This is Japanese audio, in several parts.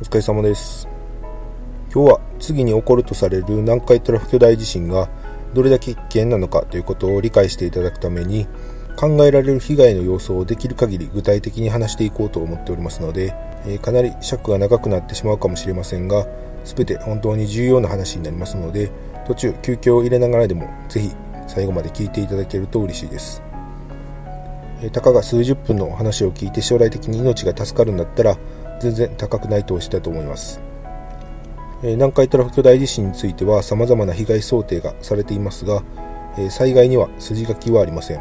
お疲れ様です。今日は次に起こるとされる南海トラフ巨大地震がどれだけ危険なのかということを理解していただくために考えられる被害の様子をできる限り具体的に話していこうと思っておりますので、え、かなり尺が長くなってしまうかもしれませんが全て本当に重要な話になりますので途中休憩を入れながらでもぜひ最後まで聞いていただけると嬉しいです。たかが数十分の話を聞いて将来的に命が助かるんだったら全然高くない投資だと思います。南海トラフ巨大地震については様々な被害想定がされていますが災害には筋書きはありません。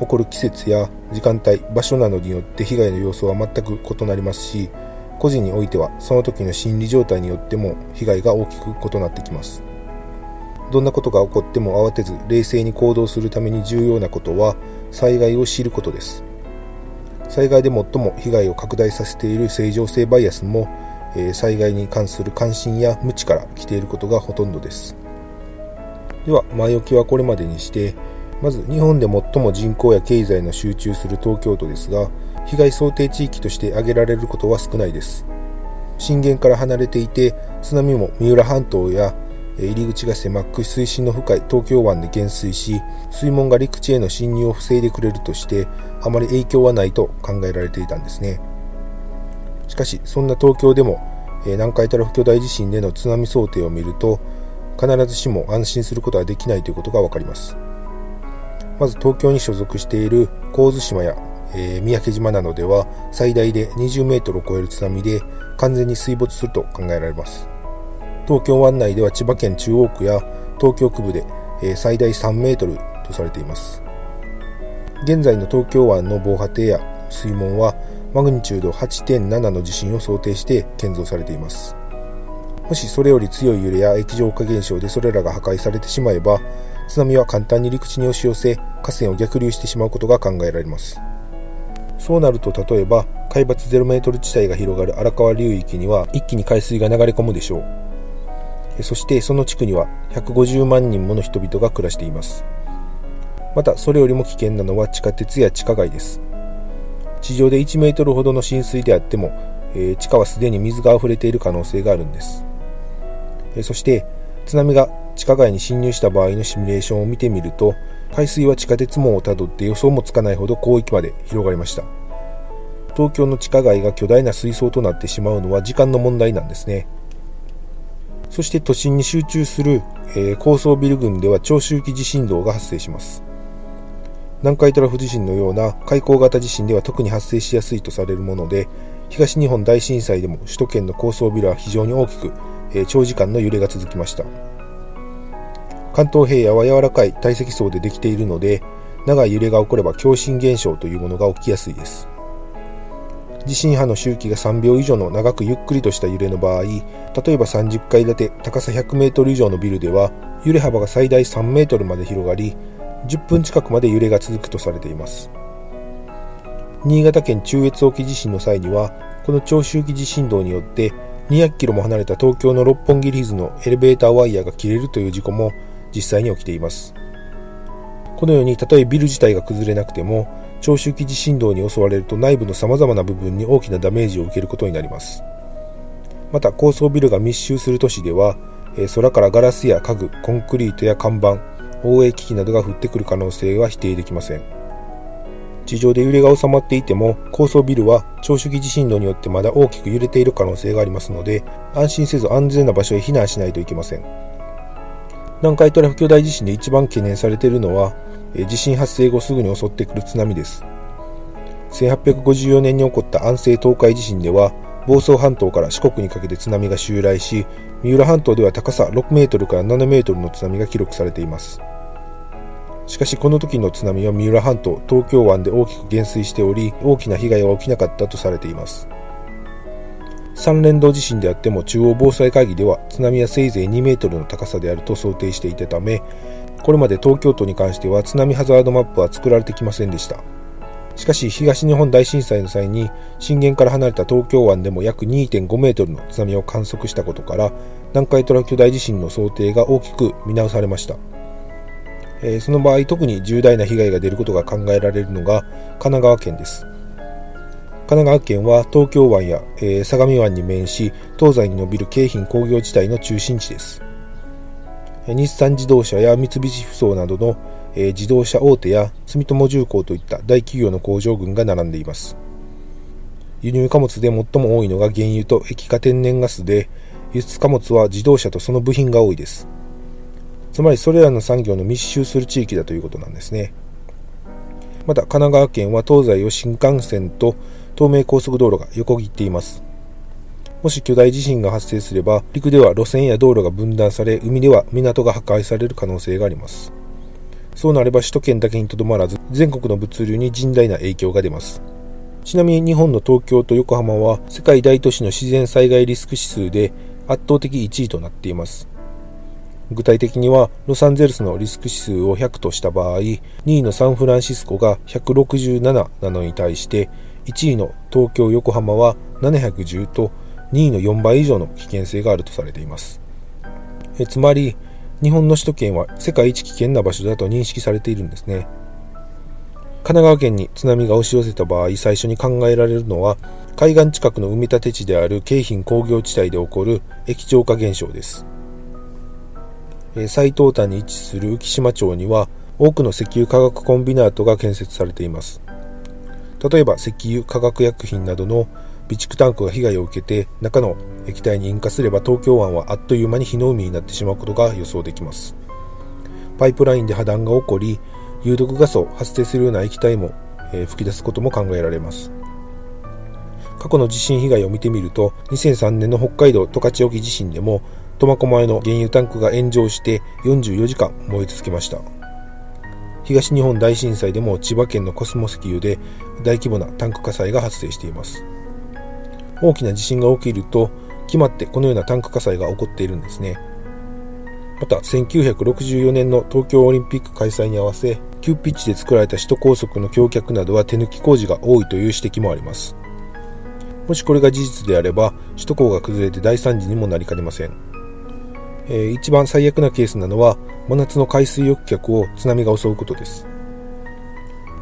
起こる季節や時間帯場所などによって被害の様子は全く異なりますし個人においてはその時の心理状態によっても被害が大きく異なってきます。どんなことが起こっても慌てず冷静に行動するために重要なことは災害を知ることです。災害で最も被害を拡大させている正常性バイアスも、え災害に関する関心や無知から来ていることがほとんどです。では前置きはこれまでにしてまず日本で最も人口や経済の集中する東京都ですが被害想定地域として挙げられることは少ないです。震源から離れていて津波も三浦半島や入り口が狭く水深の深い東京湾で減水し水門が陸地への侵入を防いでくれるとしてあまり影響はないと考えられていたんですね。しかしそんな東京でも南海トラフ巨大地震での津波想定を見ると必ずしも安心することはできないということが分かります。まず東京に所属している神津島や、えー、三宅島などでは最大で20メートルを超える津波で完全に水没すると考えられます。東京湾内では千葉県中央区や東京区部で最大3メートルとされています。現在の東京湾の防波堤や水門はマグニチュード8.7の地震を想定して建造されています。もしそれより強い揺れや液状化現象でそれらが破壊されてしまえば津波は簡単に陸地に押し寄せ河川を逆流してしまうことが考えられます。そうなると例えば海抜0メートル地帯が広がる荒川流域には一気に海水が流れ込むでしょう。そしてその地区には150万人もの人々が暮らしています。またそれよりも危険なのは地下鉄や地下街です。地上で1メートルほどの浸水であっても、えー、地下はすでに水が溢れている可能性があるんです、えー、そして津波が地下街に侵入した場合のシミュレーションを見てみると海水は地下鉄網をたどって予想もつかないほど広域まで広がりました。東京の地下街が巨大な水槽となってしまうのは時間の問題なんですね。そして都心に集中する、えー、高層ビル群では長周期地震動が発生します。南海トラフ地震のような海溝型地震では特に発生しやすいとされるもので東日本大震災でも首都圏の高層ビルは非常に大きく、えー、長時間の揺れが続きました。関東平野は柔らかい堆積層でできているので長い揺れが起これば共振現象というものが起きやすいです。地震波の周期が3秒以上の長くゆっくりとした揺れの場合例えば30階建て高さ100メートル以上のビルでは揺れ幅が最大3メートルまで広がり10分近くまで揺れが続くとされています。新潟県中越沖地震の際にはこの長周期地震動によって200キロも離れた東京の六本木リーズのエレベーターワイヤーが切れるという事故も実際に起きています。このようにたとえビル自体が崩れなくても長周期地震動に襲われると内部の様々な部分に大きなダメージを受けることになります。また高層ビルが密集する都市では空からガラスや家具コンクリートや看板応援機器などが降ってくる可能性は否定できません。地上で揺れが収まっていても高層ビルは長周期地震動によってまだ大きく揺れている可能性がありますので安心せず安全な場所へ避難しないといけません。南海トラフ巨大地震で一番懸念されているのは地震発生後すぐに襲ってくる津波です。1854年に起こった安政東海地震では房総半島から四国にかけて津波が襲来し三浦半島では高さ6メートルから7メートルの津波が記録されています。しかしこの時の津波は三浦半島東京湾で大きく減水しており大きな被害は起きなかったとされています。三連動地震であっても中央防災会議では津波はせいぜい2メートルの高さであると想定していたためこれまで東京都に関しては津波ハザードマップは作られてきませんでした。しかし東日本大震災の際に震源から離れた東京湾でも約2.5メートルの津波を観測したことから南海トラフ巨大地震の想定が大きく見直されました、えー、その場合特に重大な被害が出ることが考えられるのが神奈川県です神奈川県は東京湾や、えー、相模湾に面し、東西に伸びる京浜工業地帯の中心地です。日産自動車や三菱ふそうなどの、自動車大手や住友重工といった大企業の工場群が並んでいます。輸入貨物で最も多いのが原油と液化天然ガスで、輸出貨物は自動車とその部品が多いです。つまりそれらの産業の密集する地域だということなんですね。また神奈川県は東西を新幹線と東名高速道路が横切っています。もし巨大地震が発生すれば、陸では路線や道路が分断され、海では港が破壊される可能性があります。そうなれば首都圏だけにとどまらず、全国の物流に甚大な影響が出ます。ちなみに日本の東京と横浜は世界大都市の自然災害リスク指数で圧倒的1位となっています。具体的にはロサンゼルスのリスク指数を100とした場合2位のサンフランシスコが167なのに対して1位の東京横浜は710と2位の4倍以上の危険性があるとされています。えつまり日本の首都圏は世界一危険な場所だと認識されているんですね。神奈川県に津波が押し寄せた場合最初に考えられるのは海岸近くの埋め立て地である京浜工業地帯で起こる液状化現象です。最東端に位置する浮島町には多くの石油化学コンビナートが建設されています。例えば石油化学薬品などの備蓄タンクが被害を受けて中の液体に引火すれば東京湾はあっという間に火の海になってしまうことが予想できます。パイプラインで破断が起こり有毒ガスを発生するような液体も、えー、吹き出すことも考えられます。過去の地震被害を見てみると2003年の北海道十勝沖地震でも苫小牧の原油タンクが炎上して44時間燃え続けました。東日本大震災でも千葉県のコスモ石油で大規模なタンク火災が発生しています。大きな地震が起きると決まってこのようなタンク火災が起こっているんですね。また1964年の東京オリンピック開催に合わせ急ピッチで作られた首都高速の橋脚などは手抜き工事が多いという指摘もあります。もしこれが事実であれば首都高が崩れて大惨事にもなりかねません。えー、一番最悪なケースなのは真夏の海水浴客を津波が襲うことです。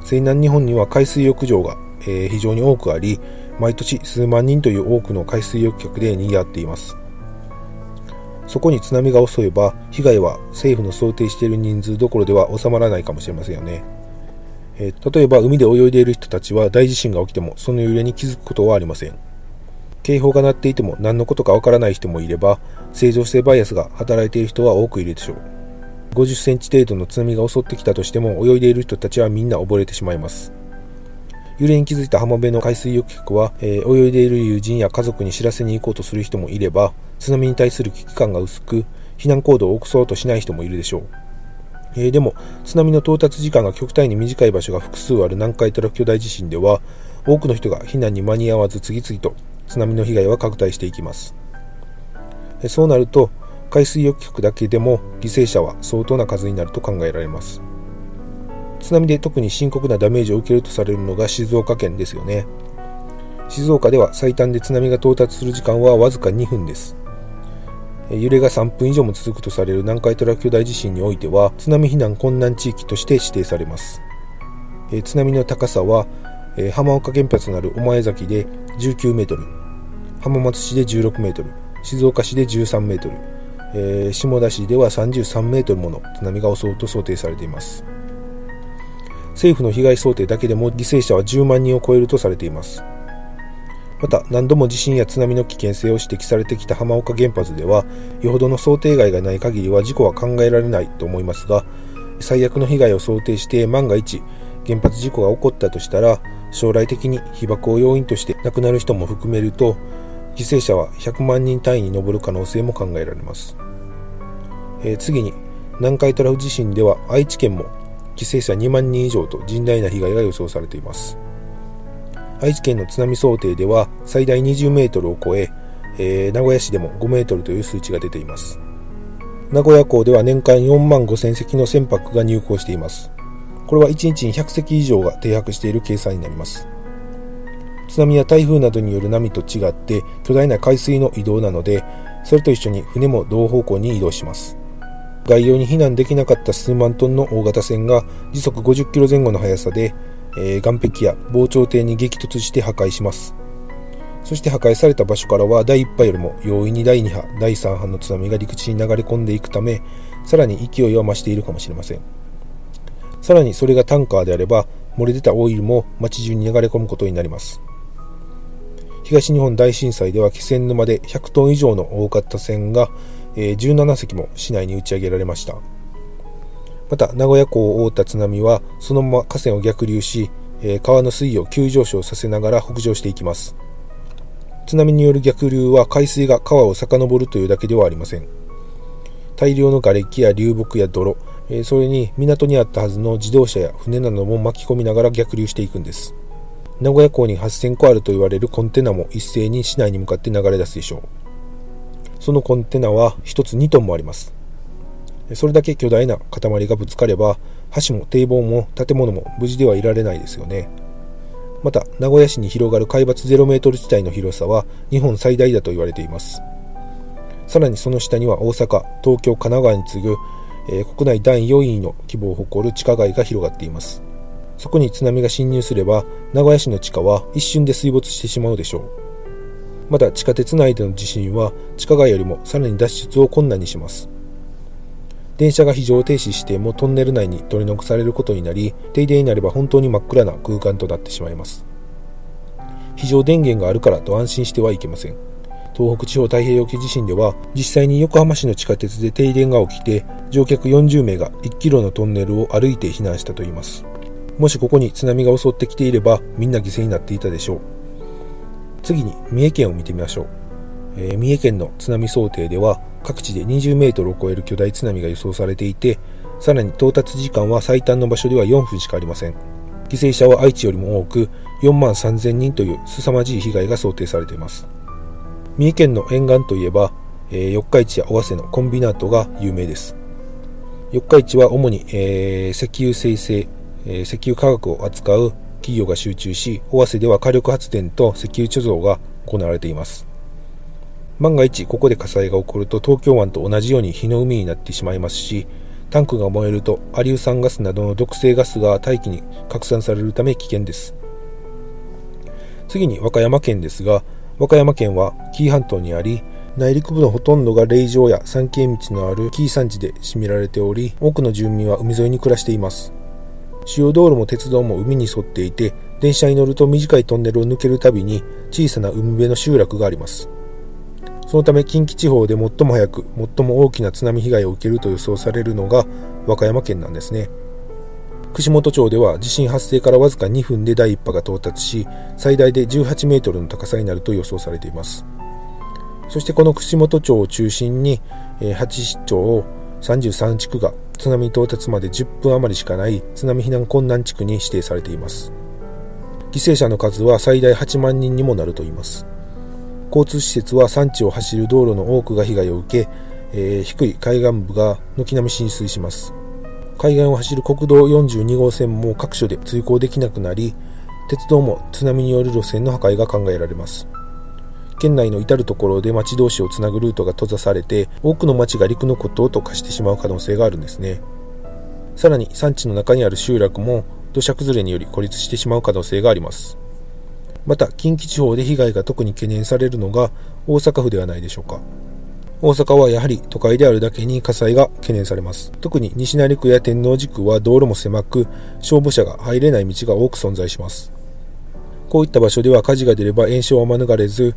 西南日本には海水浴場が、えー、非常に多くあり毎年数万人という多くの海水浴客で賑わっていますそこに津波が襲えば被害は政府の想定している人数どころでは収まらないかもしれませんよね、えー、例えば海で泳いでいる人たちは大地震が起きてもその揺れに気づくことはありません警報が鳴っていても何のことかわからない人もいれば、正常性バイアスが働いている人は多くいるでしょう。50センチ程度の津波が襲ってきたとしても泳いでいる人たちはみんな溺れてしまいます。揺れに気づいた浜辺の海水浴客は、えー、泳いでいる友人や家族に知らせに行こうとする人もいれば、津波に対する危機感が薄く、避難行動を起こそうとしない人もいるでしょう。えー、でも、津波の到達時間が極端に短い場所が複数ある南海トラフ巨大地震では、多くの人が避難に間に合わず次々と津波の被害は拡大していきますそうなると海水浴客だけでも犠牲者は相当な数になると考えられます津波で特に深刻なダメージを受けるとされるのが静岡県ですよね。静岡では最短で津波が到達する時間はわずか2分です。揺れが3分以上も続くとされる南海トラフ巨大地震においては津波避難困難地域として指定されます。津波の高さは浜岡原発のある御前崎で19メートル浜松市で16メートル、静岡市で13メートル、えー、下田市では33メートルもの津波が襲うと想定されています。政府の被害想定だけでも犠牲者は10万人を超えるとされています。また、何度も地震や津波の危険性を指摘されてきた浜岡原発では、よほどの想定外がない限りは事故は考えられないと思いますが、最悪の被害を想定して万が一、原発事故が起こったとしたら、将来的に被爆を要因として亡くなる人も含めると、犠牲者は100万人単位に上る可能性も考えられます、えー、次に南海トラフ地震では愛知県も犠牲者2万人以上と甚大な被害が予想されています。愛知県の津波想定では最大20メートルを超ええー、名古屋市でも5メートルという数値が出ています。名古屋港では年間4万5000隻の船舶が入港しています。これは1日に100隻以上が停泊している計算になります。津波や台風などによる波と違って巨大な海水の移動なのでそれと一緒に船も同方向に移動します。外洋に避難できなかった数万トンの大型船が時速50キロ前後の速さでえー、岸壁や防潮堤に激突して破壊します。そして破壊された場所からは第1波よりも容易に第2波第3波の津波が陸地に流れ込んでいくためさらに勢いは増しているかもしれません。さらにそれがタンカーであれば漏れ出たオイルも街中に流れ込むことになります。東日本大震災では気仙沼で100トン以上の大型船が17隻も市内に打ち上げられました。また名古屋港を覆った津波はそのまま河川を逆流し川の水位を急上昇させながら北上していきます。津波による逆流は海水が川を遡るというだけではありません。大量の瓦礫や流木や泥それに港にあったはずの自動車や船なども巻き込みながら逆流していくんです。名古屋港に8000個あると言われるコンテナも一斉に市内に向かって流れ出すでしょう。そのコンテナは1つ2トンもあります。それだけ巨大な塊がぶつかれば橋も堤防も建物も無事ではいられないですよね。また名古屋市に広がる海抜0メートル地帯の広さは日本最大だと言われています。さらにその下には大阪東京神奈川に次ぐ、えー、国内第4位の規模を誇る地下街が広がっています。そこに津波が侵入すれば名古屋市の地下は一瞬で水没してしまうでしょう。また地下鉄内での地震は地下街よりもさらに脱出を困難にします。電車が非常停止してもトンネル内に取り残されることになり停電になれば本当に真っ暗な空間となってしまいます。非常電源があるからと安心してはいけません。東北地方太平洋沖地震では実際に横浜市の地下鉄で停電が起きて乗客40名が1キロのトンネルを歩いて避難したといいます。もしここに津波が襲ってきていればみんな犠牲になっていたでしょう。次に三重県を見てみましょう、えー、三重県の津波想定では各地で20メートルを超える巨大津波が予想されていて、さらに到達時間は最短の場所では4分しかありません。犠牲者は愛知よりも多く、4万3000人という凄まじい被害が想定されています。三重県の沿岸といえば、えー、四日市や尾鷲のコンビナートが有名です。四日市は主に、えー、石油生成、えー、石油化学を扱う企業が集中し、尾鷲では火力発電と石油貯蔵が行われています。万が一ここで火災が起こると東京湾と同じように火の海になってしまいますしタンクが燃えるとアリウ酸ガスなどの毒性ガスが大気に拡散されるため危険です次に和歌山県ですが和歌山県は紀伊半島にあり内陸部のほとんどが霊場や山系道のある紀伊山地で占められており多くの住民は海沿いに暮らしています主要道路も鉄道も海に沿っていて電車に乗ると短いトンネルを抜けるたびに小さな海辺の集落があります。そのため近畿地方で最も早く最も大きな津波被害を受けると予想されるのが和歌山県なんですね。串本町では地震発生からわずか2分で第1波が到達し最大で18メートルの高さになると予想されています。そしてこの串本町を中心に8市町33地区が津波到達まで10分余りしかない津波避難困難地区に指定されています。犠牲者の数は最大8万人にもなるといいます。交通施設は山地を走る道路の多くが被害を受け、えー、低い海岸部が軒並み浸水します。海岸を走る国道42号線も各所で通行できなくなり鉄道も津波による路線の破壊が考えられます。県内の至る所で町同士をつなぐルートが閉ざされて多くの町が陸の孤島と化してしまう可能性があるんですね。さらに山地の中にある集落も土砂崩れにより孤立してしまう可能性があります。また近畿地方で被害が特に懸念されるのが大阪府ではないでしょうか。大阪はやはり都会であるだけに火災が懸念されます。特に西成区や天王寺区は道路も狭く消防車が入れない道が多く存在します。こういった場所では火事が出れば延焼は免れず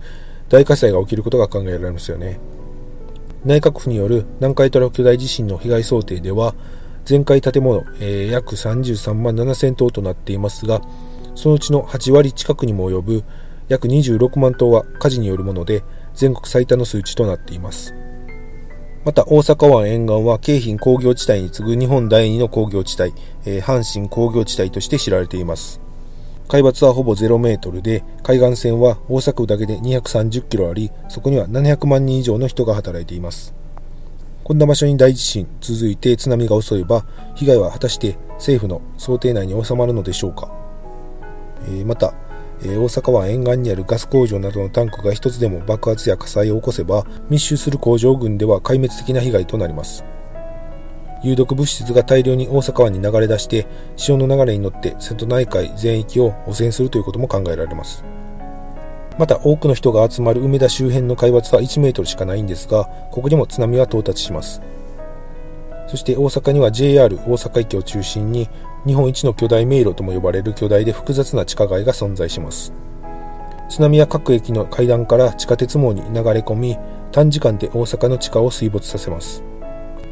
大火災が起きることが考えられますよね。内閣府による南海トラフ巨大地震の被害想定では全壊建物、えー、約33万7000棟となっていますがそのうちの8割近くにも及ぶ約26万棟は火事によるもので全国最多の数値となっています。また大阪湾沿岸は京浜工業地帯に次ぐ日本第2の工業地帯、えー、阪神工業地帯として知られています。海抜はほぼ0メートルで海岸線は大阪府だけで230キロありそこには700万人以上の人が働いています。こんな場所に大地震続いて津波が襲えば被害は果たして政府の想定内に収まるのでしょうか。えまた、え大阪湾沿岸にあるガス工場などのタンクが一つでも爆発や火災を起こせば密集する工場群では壊滅的な被害となります。有毒物質が大量に大阪湾に流れ出して潮の流れに乗って瀬戸内海全域を汚染するということも考えられます。また多くの人が集まる梅田周辺の海抜は1メートルしかないんですがここにも津波は到達します。そして大阪には JR 大阪駅を中心に日本一の巨大迷路とも呼ばれる巨大で複雑な地下街が存在します。津波は各駅の階段から地下鉄網に流れ込み短時間で大阪の地下を水没させます。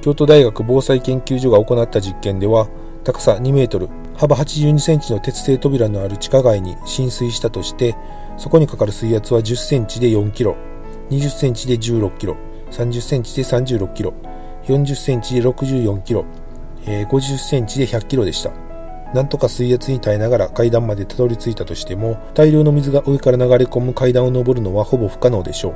京都大学防災研究所が行った実験では高さ2メートル幅82センチの鉄製扉のある地下街に浸水したとしてそこにかかる水圧は10センチで4キロ20センチで16キロ30センチで36キロ40センチで64キロ、えー、50センチで100キロでした。なんとか水圧に耐えながら階段までたどり着いたとしても大量の水が上から流れ込む階段を登るのはほぼ不可能でしょう。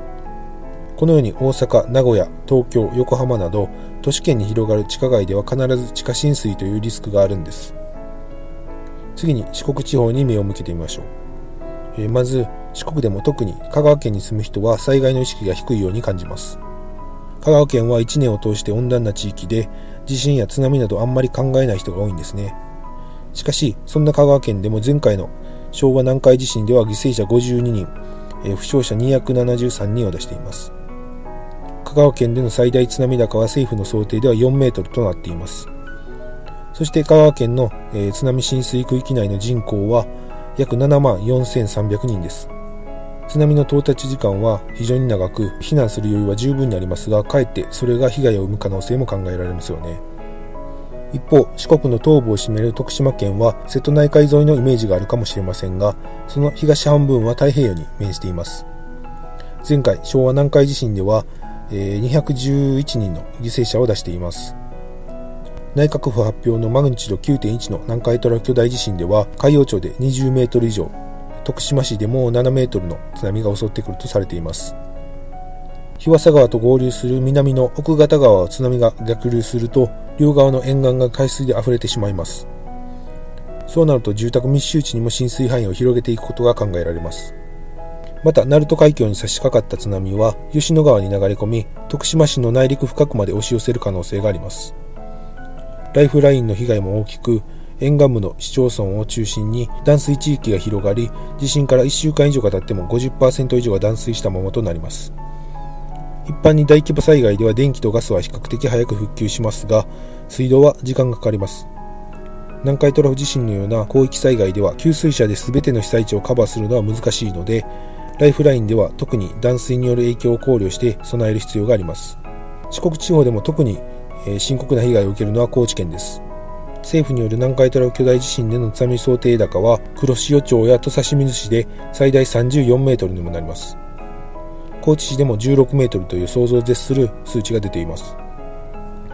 このように大阪、名古屋、東京、横浜など都市圏に広がる地下街では必ず地下浸水というリスクがあるんです。次に四国地方に目を向けてみましょう、えー、まず四国でも特に香川県に住む人は災害の意識が低いように感じます。香川県は1年を通して温暖な地域で地震や津波などあんまり考えない人が多いんですね。しかしそんな香川県でも前回の昭和南海地震では犠牲者52人、えー、負傷者273人を出しています。香川県での最大津波高は政府の想定では4メートルとなっています。そして香川県の、えー、津波浸水区域内の人口は約7万4300人です。津波の到達時間は非常に長く、避難する余裕は十分にありますが、かえってそれが被害を生む可能性も考えられますよね。一方、四国の東部を占める徳島県は瀬戸内海沿いのイメージがあるかもしれませんが、その東半分は太平洋に面しています。前回、昭和南海地震では211人の犠牲者を出しています。内閣府発表のマグニチュード9.1の南海トラフ巨大地震では海洋町で20メートル以上、徳島市でも7メートルの津波が襲ってくるとされています。日和佐川と合流する南の奥方川を津波が逆流すると両側の沿岸が海水で溢れてしまいます。そうなると住宅密集地にも浸水範囲を広げていくことが考えられます。また鳴門海峡に差し掛かった津波は吉野川に流れ込み徳島市の内陸深くまで押し寄せる可能性があります。ライフラインの被害も大きく沿岸部の市町村を中心に断水地域が広がり地震から1週間以上が経っても50%以上が断水したままとなります。一般に大規模災害では電気とガスは比較的早く復旧しますが水道は時間がかかります。南海トラフ地震のような広域災害では給水車で全ての被災地をカバーするのは難しいのでライフラインでは特に断水による影響を考慮して備える必要があります。四国地方でも特に深刻な被害を受けるのは高知県です。政府による南海トラフ巨大地震での津波想定高は黒潮町や土佐清水市で最大34メートルにもなります。高知市でも16メートルという想像を絶する数値が出ています。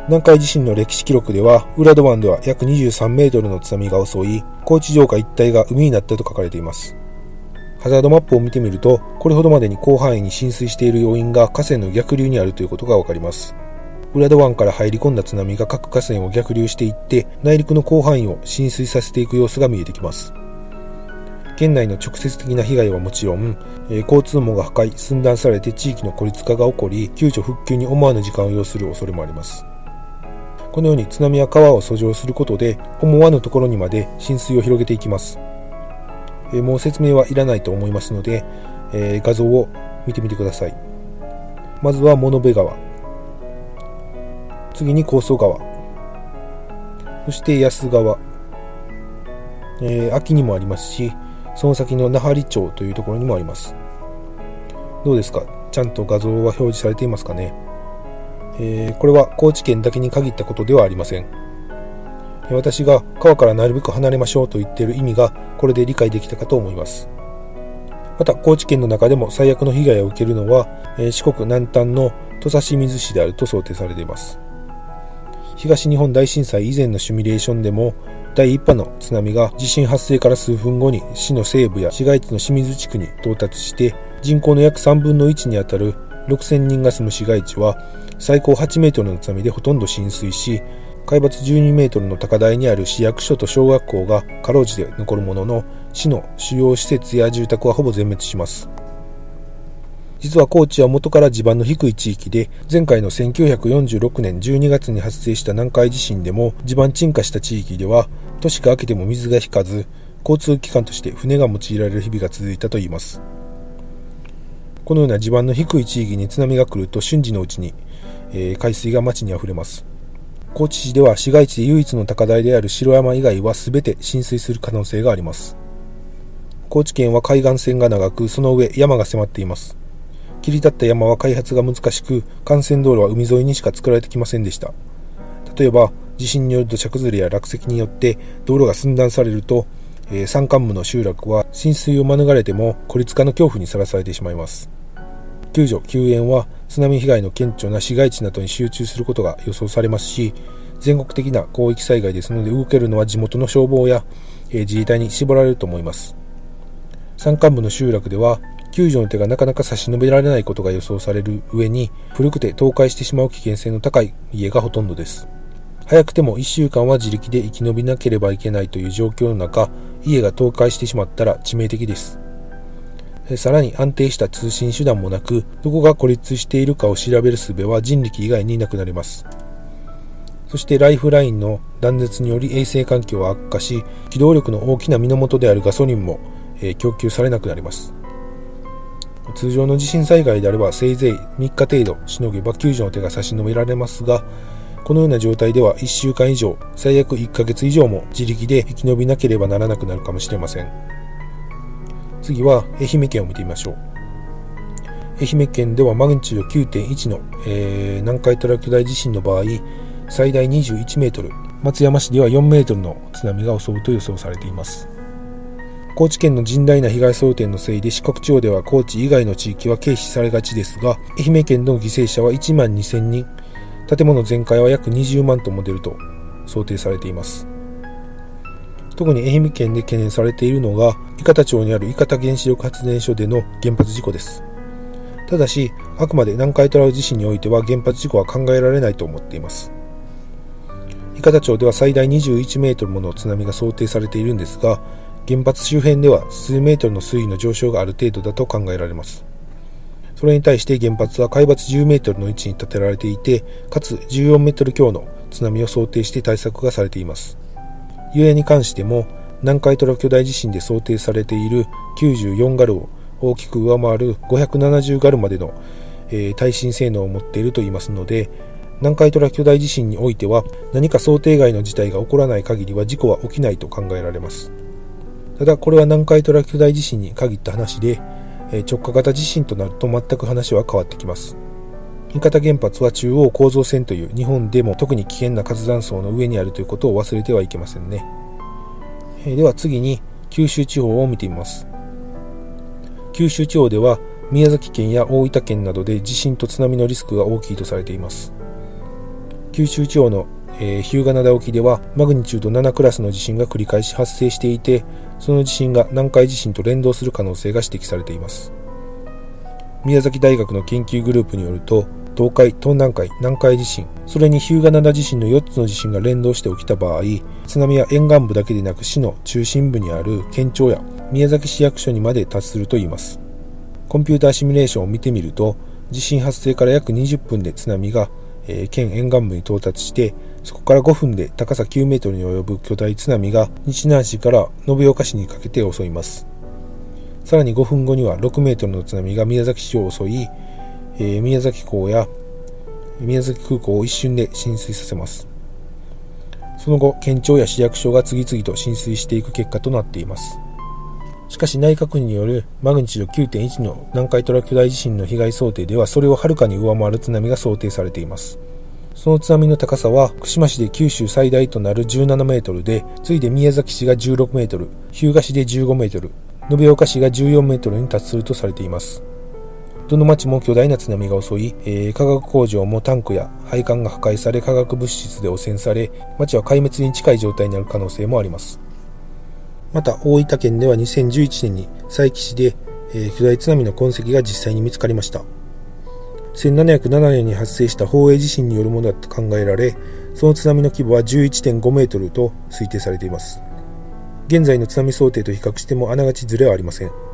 南海地震の歴史記録では浦戸湾では約23メートルの津波が襲い高知城下一帯が海になったと書かれています。ハザードマップを見てみると、これほどまでに広範囲に浸水している要因が河川の逆流にあるということがわかります。浦戸湾から入り込んだ津波が各河川を逆流していって、内陸の広範囲を浸水させていく様子が見えてきます。県内の直接的な被害はもちろん、え、交通網が破壊、寸断されて地域の孤立化が起こり、救助復旧に思わぬ時間を要する恐れもあります。このように津波は川を遡上することで、思わぬところにまで浸水を広げていきます。えもう説明はいらないと思いますので、えー、画像を見てみてください。まずは物部川。次に高層川。そして安川。えー、秋にもありますし、その先の那覇里町というところにもあります。どうですか？ちゃんと画像は表示されていますかね、えー、これは高知県だけに限ったことではありません。私が川からなるべく離れましょうと言っている意味がこれで理解できたかと思います。また高知県の中でも最悪の被害を受けるのは、え四国南端の土佐清水市であると想定されています。東日本大震災以前のシミュレーションでも第1波の津波が地震発生から数分後に市の西部や市街地の清水地区に到達して人口の約3分の1にあたる6000人が住む市街地は最高8メートルの津波でほとんど浸水し海抜12メートルの高台にある市役所と小学校がかろうじて残るものの市の主要施設や住宅はほぼ全滅します実は高知は元から地盤の低い地域で、前回の1946年12月に発生した南海地震でも地盤沈下した地域では、年が明けても水が引かず、交通機関として船が用いられる日々が続いたといいます。このような地盤の低い地域に津波が来ると瞬時のうちに、えー、海水が町に溢れます。高知市では市街地で唯一の高台である城山以外は全て浸水する可能性があります。高知県は海岸線が長く、その上山が迫っています。切り立った山は開発が難しく、幹線道路は海沿いにしか作られてきませんでした。例えば、地震による土砂崩れや落石によって道路が寸断されると、えー、山間部の集落は浸水を免れても孤立化の恐怖にさらされてしまいます。救助・救援は津波被害の顕著な市街地などに集中することが予想されますし、全国的な広域災害ですので動けるのは地元の消防や、えー、自衛隊に絞られると思います。山間部の集落では救助の手がなかなか差し伸べられないことが予想される上に、古くて倒壊してしまう危険性の高い家がほとんどです。早くても1週間は自力で生き延びなければいけないという状況の中、家が倒壊してしまったら致命的です。さらに安定した通信手段もなく、どこが孤立しているかを調べる術は人力以外になくなります。そしてライフラインの断絶により衛生環境は悪化し、機動力の大きな源であるガソリンも、え供給されなくなります。通常の地震災害であればせいぜい3日程度しのげば救助の手が差し伸べられますが、このような状態では1週間以上、最悪1ヶ月以上も自力で生き延びなければならなくなるかもしれません。次は愛媛県を見てみましょう。愛媛県ではマグニチュード9.1の、えー、南海トラ巨大地震の場合、最大21メートル、松山市では4メートルの津波が襲うと予想されています。高知県の甚大な被害想定のせいで四国地方では高知以外の地域は軽視されがちですが、愛媛県の犠牲者は1万2000人、建物全壊は約20万トンも出ると想定されています。特に愛媛県で懸念されているのが、伊方町にある伊方原子力発電所での原発事故です。ただし、あくまで南海トラフ地震においては原発事故は考えられないと思っています。伊方町では最大21メートルもの津波が想定されているんですが、原発周辺では数メートルの水位の上昇がある程度だと考えられます。それに対して原発は海抜10メートルの位置に建てられていて、かつ14メートル強の津波を想定して対策がされています。ゆえに関しても、南海トラ巨大地震で想定されている94ガルを大きく上回る570ガルまでの、えー、耐震性能を持っていると言いますので、南海トラ巨大地震においては何か想定外の事態が起こらない限りは事故は起きないと考えられます。ただこれは南海トラ巨大地震に限った話で、直下型地震となると全く話は変わってきます。新潟原発は中央構造線という日本でも特に危険な活断層の上にあるということを忘れてはいけませんね。では次に九州地方を見てみます。九州地方では宮崎県や大分県などで地震と津波のリスクが大きいとされています。九州地方のえ、日向灘沖ではマグニチュード7クラスの地震が繰り返し発生していて、その地震が南海地震と連動する可能性が指摘されています。宮崎大学の研究グループによると、東海、東南海、南海地震、それに日向灘地震の4つの地震が連動して起きた場合、津波は沿岸部だけでなく市の中心部にある県庁や宮崎市役所にまで達するといいます。コンピューターシミュレーションを見てみると、地震発生から約20分で津波が、えー、県沿岸部に到達して、そこから5分で高さ9メートルに及ぶ巨大津波が日南市から延岡市にかけて襲います。さらに5分後には6メートルの津波が宮崎市を襲い、えー、宮崎港や宮崎空港を一瞬で浸水させます。その後、県庁や市役所が次々と浸水していく結果となっています。しかし内閣府によるマグニチュード9.1の南海トラ巨大地震の被害想定ではそれをはるかに上回る津波が想定されています。その津波の高さは福島市で九州最大となる17メートルで、次いで宮崎市が16メートル、日向市で15メートル、延岡市が14メートルに達するとされています。どの町も巨大な津波が襲い、えー、化学工場もタンクや配管が破壊され化学物質で汚染され、町は壊滅に近い状態になる可能性もあります。また、大分県では2011年に佐伯市で、えー、巨大津波の痕跡が実際に見つかりました。1707年に発生した宝永地震によるものだと考えられ、その津波の規模は11.5メートルと推定されています。現在の津波想定と比較してもあながちずれはありません。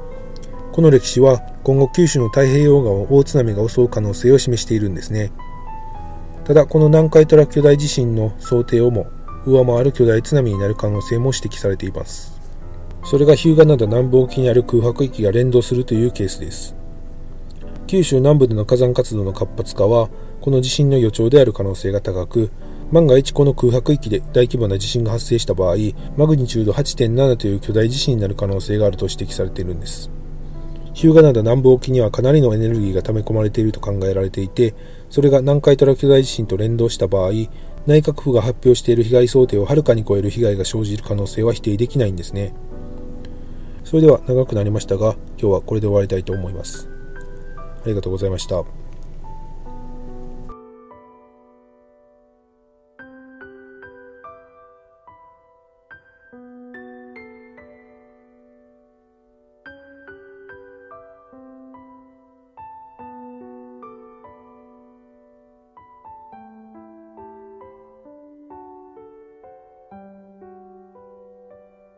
この歴史は今後九州の太平洋側を大津波が襲う可能性を示しているんですね。ただ、この南海トラフ巨大地震の想定をも上回る巨大津波になる可能性も指摘されています。それが日向灘南部沖にある空白域が連動するというケースです。九州南部での火山活動の活発化は、この地震の予兆である可能性が高く、万が一この空白域で大規模な地震が発生した場合、マグニチュード8.7という巨大地震になる可能性があると指摘されているんです。日向灘南部沖にはかなりのエネルギーが溜め込まれていると考えられていて、それが南海トラフ巨大地震と連動した場合、内閣府が発表している被害想定をはるかに超える被害が生じる可能性は否定できないんですね。それでは長くなりましたが、今日はこれで終わりたいと思います。ありがとうございました。